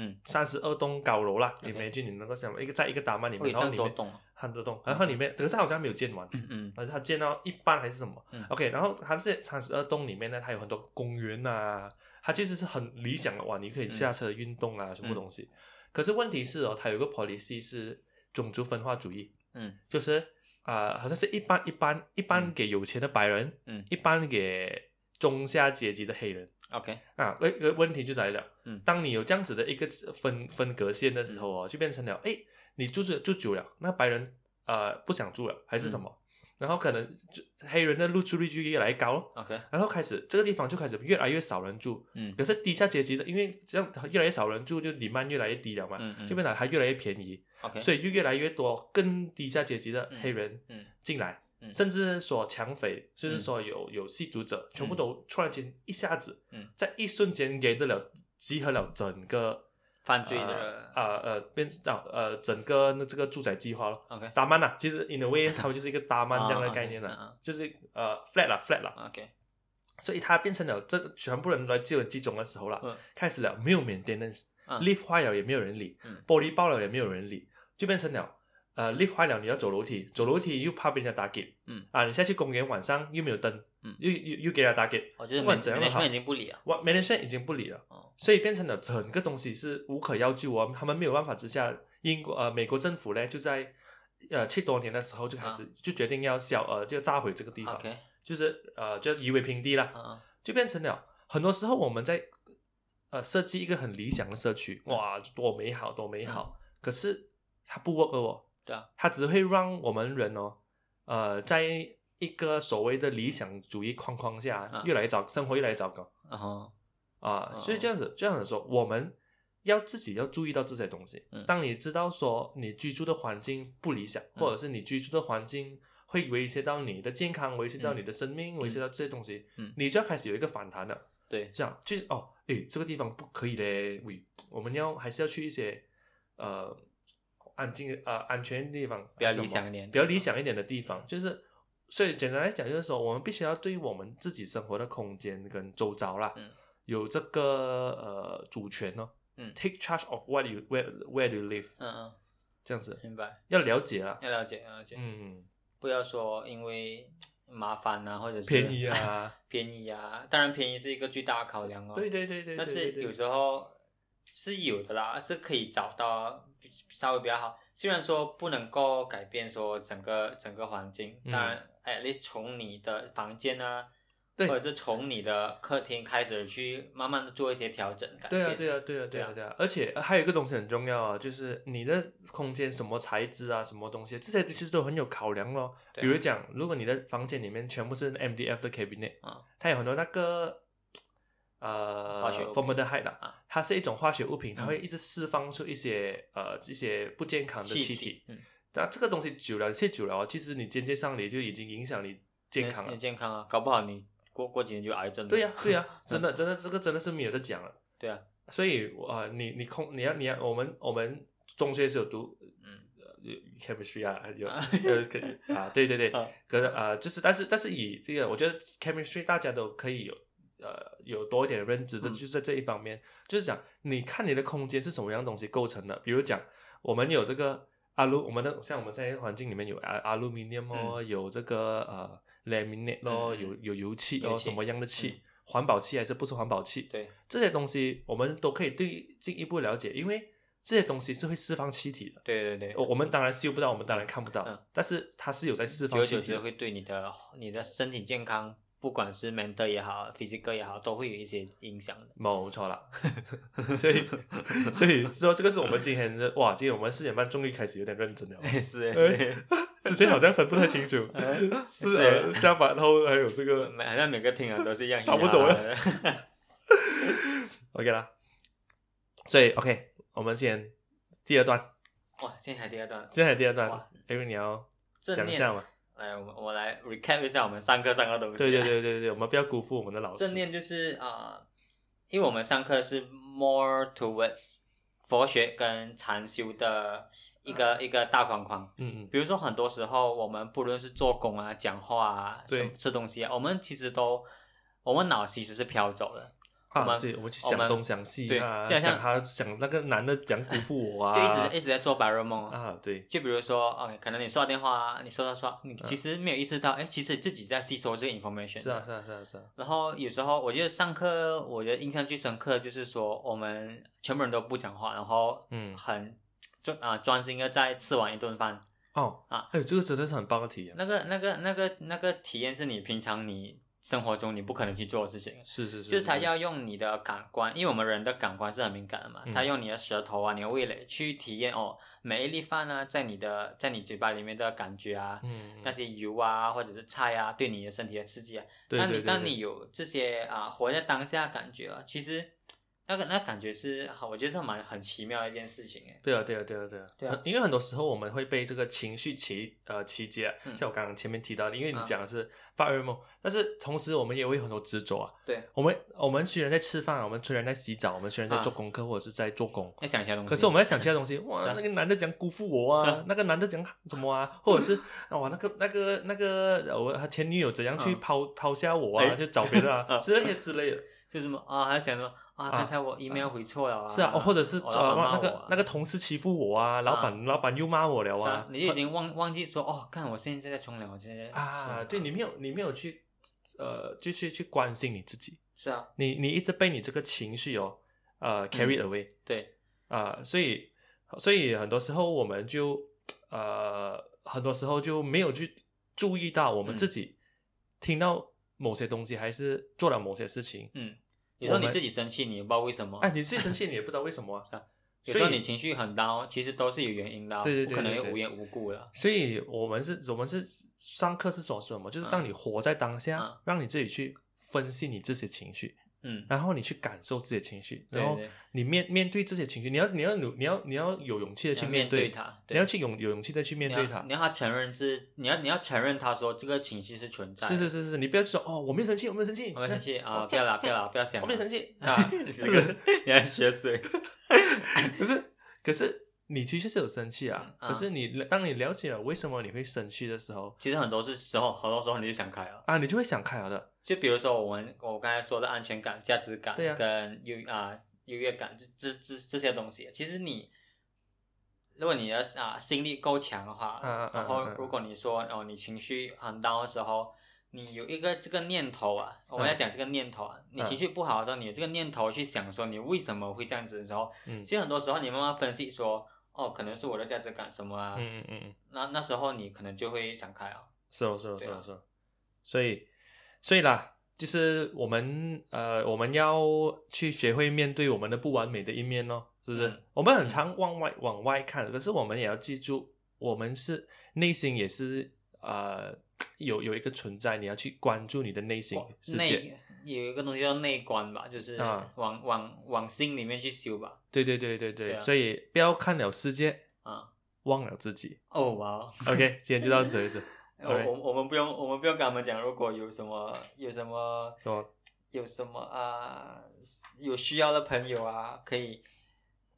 嗯，三十二栋高楼啦，你 OK 没你能够想一个在一个大曼里面，然后里面更多栋啊，很多栋，然后里面，可是它好像没有建完，嗯嗯。而是它建到一半还是什么、嗯。O k 然后它这三十二栋里面呢，它有很多公园呐、它其实是很理想的哇，你可以下车运动啊，什么东西。可是问题是哦，它有个 policy 是种族分化主义，嗯。就是啊、好像是一般一般，一半嗯。给有钱的白人，嗯。一般给中下阶级的黑人。，OK，啊，那个问题就来了。嗯。当你有这样子的一个分分隔线的时候哦，就变成了，哎，你住着住久了，那白人呃不想住了，还是什么？然后可能就黑人的入住率就越来越高咯，OK，然后开始这个地方就开始越来越少人住。嗯。可是低下阶级的，因为这样越来越少人住，就里曼越来越低了嘛，嗯嗯。就变得还越来越便宜，OK，所以就越来越多更低下阶级的黑人嗯。进来，嗯。甚至说抢匪，甚至说有有吸毒者，全部都突然间一下子，嗯。在一瞬间给得了集合了整个犯罪的呃呃变到呃整个那这个住宅计划了。OK 大曼呐，其实 in a way 他们就是一个大曼这样的啊概念了，啊就是呃 flat 了 flat 了，OK，所以它变成了这全部人都在集集中的时候了，嗯。开始了没有 maintenance，嗯。lift 坏了也没有人理，嗯。玻璃爆了也没有人理，就变成了呃 lift 坏了你要走楼梯，走楼梯又怕被人家打劫，嗯。啊你下去公园晚上又没有灯，嗯。又又又给人家打劫，我觉得不管怎样都好 management 已经不理了，哇 management 已经不理了，哦，所以变成了整个东西是无可救药哦，他们没有办法之下，英国呃美国政府呢就在呃七多年的时候就开始、就决定要销呃就炸毁这个地方，就是呃就夷为平地啦，就变成了很多时候我们在呃设计一个很理想的社区，嗯哇，多美好，多美好。可是它不 work 哦，对啊，它只会让我们人哦，呃，在一个所谓的理想主义框框下，嗯越来越糟，生活越来越糟糕。然后啊。嗯所以这样子，这样子说，我们要自己要注意到这些东西。嗯。当你知道说你居住的环境不理想，嗯。或者是你居住的环境会威胁到你的健康，威胁到嗯你的生命，威胁到这些东西，嗯。你就要开始有一个反弹了。对，这样就是哦，诶，这个地方不可以嘞，喂，我们要还是要去一些呃安静呃安全的地方，比较理想一点比较理想一点的地方，就是所以简单来讲，就是说我们必须要对我们自己生活的空间跟周遭啦，嗯。有这个呃主权哦，嗯，take charge of what you where where do you live，嗯嗯，这样子。明白，要了解啊，要了解要了解，嗯，不要说因为麻烦啊，或者是便宜啊，便宜啊，当然便宜是一个最大的考量哦。对对对对，但对对。是有时候是有的啦，是可以找到比稍微比较好。虽然说不能够改变说整个整个环境，嗯。当然，at least 从你的房间啊对。或者是从你的客厅开始去慢慢的做一些调整改对啊，对啊，对啊，对对啊，啊对啊，而且呃还有一个东西很重要啊，就是你的空间什么材质啊，什么东西，这些其实都很有考量咯。比如讲，如果你的房间里面全部是 MDF 的 cabinet，啊它有很多那个呃化学物品。formaldehyde 啊，它是一种化学物品，它嗯。会一直释放出一些呃一些不健康的气体。嗯，那这个东西久了，吃久了，其实你间接上你就已经影响你健康了。健康啊，搞不好你过过几年就癌症了。对呀、对呀、真的真的这个真的是没有得讲了。对啊，所以啊、呃你你空你要你要我们我们中学时候读嗯。呃 chemistry 啊有呃可以啊对对对，啊。可是啊就是但是但是以这个我觉得 chemistry 大家都可以有呃有多一点认知，这嗯。就是在这一方面，就是讲你看你的空间是什么样东西构成的，比如讲我们有这个阿鲁，我们的像我们现在环境里面有阿阿鲁米尼哦，有这个呃 laminate 咯，嗯嗯。有有油漆哦，什么样的气嗯，环保气还是不是环保气？对，这些东西我们都可以对进一步了解，因为这些东西是会释放气体的。对对对，我我们当然嗅不到，我们当然看不到，嗯。但是它是有在释放气体会对你的你的身体健康，不管是 mental 也好，physical 也好，都会有一些影响的。没错啦，所以 所以说这个是我们今天的哇，今天我们四点半终于开始有点认真了，是。哎之前好像分不太清楚，是呃下巴，然后还有这个每好像每个听啊都是一样，差不多。了了。OK 啦，所以 OK，我们先第二段，哇，现在还第二段，现在第二段。哇，Aaron 你要讲一下嘛？来，我们我来 recap 一下我们上课上的东西。对对对对对，我们不要辜负我们的老师。正念就是啊、呃因为我们上课是 more towards 佛学跟禅修的一个、一个大框框。嗯嗯，比如说，很多时候我们不论是做工啊、讲话啊、对吃吃东西啊，我们其实都，我们脑其实是飘走的，我啊，们对，我们去想东想西对啊，就好像想他想那个男的讲辜负我啊，就一直一直在做白日梦啊。啊，对，就比如说，OK，可能你刷电话啊，你刷刷刷，你嗯其实没有意识到，哎、其实自己在吸收这个 information。是啊是啊是啊是啊，然后有时候我觉得上课，我觉得印象最深刻的就是说，我们全部人都不讲话，然后嗯。很专啊专心的在吃完一顿饭。哦啊，哎呦，这个真的是很棒的体验，那个那个那个那个体验是你平常你生活中你不可能去做的事情。是是是，就是他要用你的感官，因为我们人的感官是很敏感的嘛，嗯。他用你的舌头啊、你的味蕾去体验哦，每一粒饭啊，在你的在你嘴巴里面的感觉啊，嗯，那些油啊或者是菜啊，对你的身体的刺激啊，那你当你有这些啊活在当下的感觉啊，其实那个那感觉是好，我觉得是蛮很奇妙的一件事情哎。对啊，对啊，对啊，对啊，对啊因为很多时候我们会被这个情绪起呃起解啊，嗯像我刚刚前面提到的，因为你啊讲的是发噩梦，但是同时我们也会有很多执着啊。对，我们我们虽然在吃饭，我们虽然在洗澡，我们虽然在啊做功课或者是在做工，在想一下东西。可是我们在想其他 东西，哇，啊那个男的讲辜负我啊啊，那个男的讲什么啊，或者是哇，那个那个那个我他前女友怎样去嗯抛抛下我啊，哎就找别的啊啊之类之类的。就什么啊，还想说啊，啊刚才我 email 回错了啊。是啊，哦或者是我老板呃那个那个同事欺负我啊，老板老板又骂我了啊。啊，，你已经忘忘记说哦，看我现在在冲凉，我现在啊，对你没有你没有去呃，就是去关心你自己，是啊，你你一直被你这个情绪哦呃 carry away 对，啊、所以所以很多时候我们就呃很多时候就没有去注意到我们嗯。自己听到某些东西，还是做了某些事情。嗯，有时候你自己生气，你也不知道为什么。哎，你自己生气，你也不知道为什么啊。有时候你情绪很 down，其实都是有原因的对，对对不可能无缘无故的。所以我们是，我们是上课是说什么？就是当你活在当下，嗯让你自己去分析你这些情绪，嗯，然后你去感受自己的情绪，然后你面面对这些情绪，你要你要有你要你要有勇气的去面对，它，你要去勇有勇气的去面对它你要。他承认是，你要你要承认他说这个情绪是存在。是是是是，你不要说哦，我没有生气，我没有生气，我们生气啊！哦不要啦，不要啦，不要想。我没有生气 啊。这个 你还学水？可是可是你其实是有生气啊，嗯可是你当你了解了为什么你会生气的时候其实很多是时候，很多时候你就想开了。啊，你就会想开了的。就比如说我们我刚才说的安全感、价值感，跟优啊优越感，这这这这些东西，其实你如果你的啊心力够强的话，然后如果你说哦你情绪很 down 的时候，你有一个这个念头啊，我们要讲这个念头啊，你情绪不好的时候，你有这个念头去想说你为什么会这样子的时候，嗯。其实很多时候你慢慢分析说，哦可能是我的价值感什么啊，嗯嗯嗯。嗯，那那时候你可能就会想开啊。是哦是哦啊是哦是哦，所以所以啦，就是我们呃，我们要去学会面对我们的不完美的一面哦，是不是？嗯我们很常往外往外看，可是我们也要记住，我们是内心也是呃 有有一个存在，你要去关注你的内心世界。有一个东西叫内观吧，就是啊往往往心里面去修吧。对对对对对，对啊所以不要看了世界，啊，忘了自己。哦哇哦，OK，今天就到此为止。我我我们不用我们不用跟他们讲，如果有什么有什么什么？有什么啊、有需要的朋友啊，可以。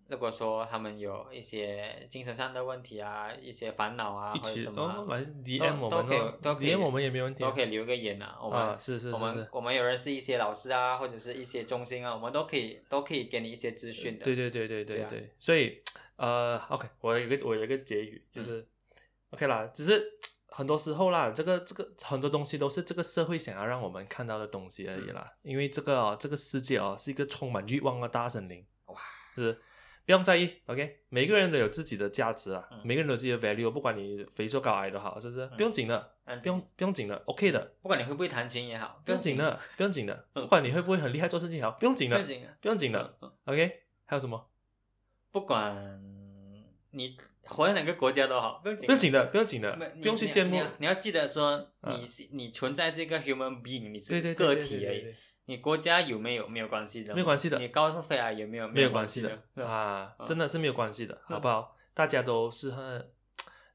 如果说他们有一些精神上的问题啊，一些烦恼啊，或者什么啊、哦来 DM 我都都可以，DM 我们也没问题啊都可以留个言啊。我们、啊，是是我们。我们有认识一些老师啊，或者是一些中心啊，我们都可以都可以给你一些资讯的。对对对对对对所以呃，OK，我有一个我有一个结语，嗯就是、OK 啦，只是很多时候啦，这个这个很多东西都是这个社会想要让我们看到的东西而已嗯。啦，因为这个哦，这个世界哦是一个充满欲望的大森林，哇，就是不用在意，OK，每个人都有自己的价值啊，嗯。每个人都有自己的 value，不管你肥瘦高矮都好，是不是？不用紧的，嗯不用不用紧的，OK 的，不管你会不会弹琴也好，不用紧的，不用紧的，嗯。不管你会不会很厉害做事情也好，不用紧的。不用，紧的，不用紧的，OK，还有什么？不管你活在哪个国家都好，不用紧，不用紧的，不用紧的，不用去羡慕。你你。要你要记得说，啊你是你存在是一个 human being，你是个体而已。你国家有没有没有关系的，没有关系的。你高度肺癌有没有？没有关关系的。的啊，嗯。真的是没有关系的，嗯好不好？大家都是很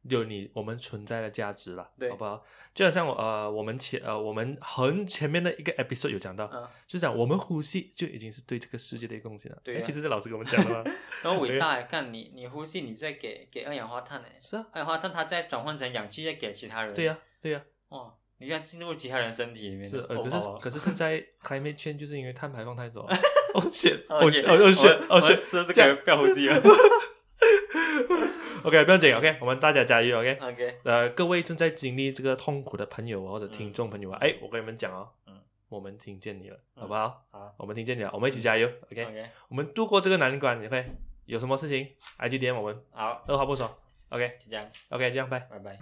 有你我们存在的价值了，对好不好？就好像我呃，我们前呃，我们很前面的一个 episode 有讲到，嗯，就讲我们呼吸就已经是对这个世界的一个贡献了。对啊诶其实是老师给我们讲的嘛。然后伟大哎，看你你呼吸，你在给给二氧化碳哎，是啊，二氧化碳它再转换成氧气再给其他人，对呀、对呀、哇，你看进入其他人身体里面，是呃，可是可是现在 climate change 就是因为碳排放太多。哦 shit，哦哦哦 shit，哦我们 shit，是不是这样可以不要呼吸了 OK，不用紧，OK，我们大家加油，OK。？OK，呃，各位正在经历这个痛苦的朋友啊或者听众朋友啊，哎、我跟你们讲哦，嗯我们听见你了，嗯好不好？好我们听见你了，我们一起加油，OK？、OK，我们度过这个难关，，OK 有什么事情，IG DM 我们，好，二话不说，OK？OK，、就这样，OK，，这样拜。拜拜。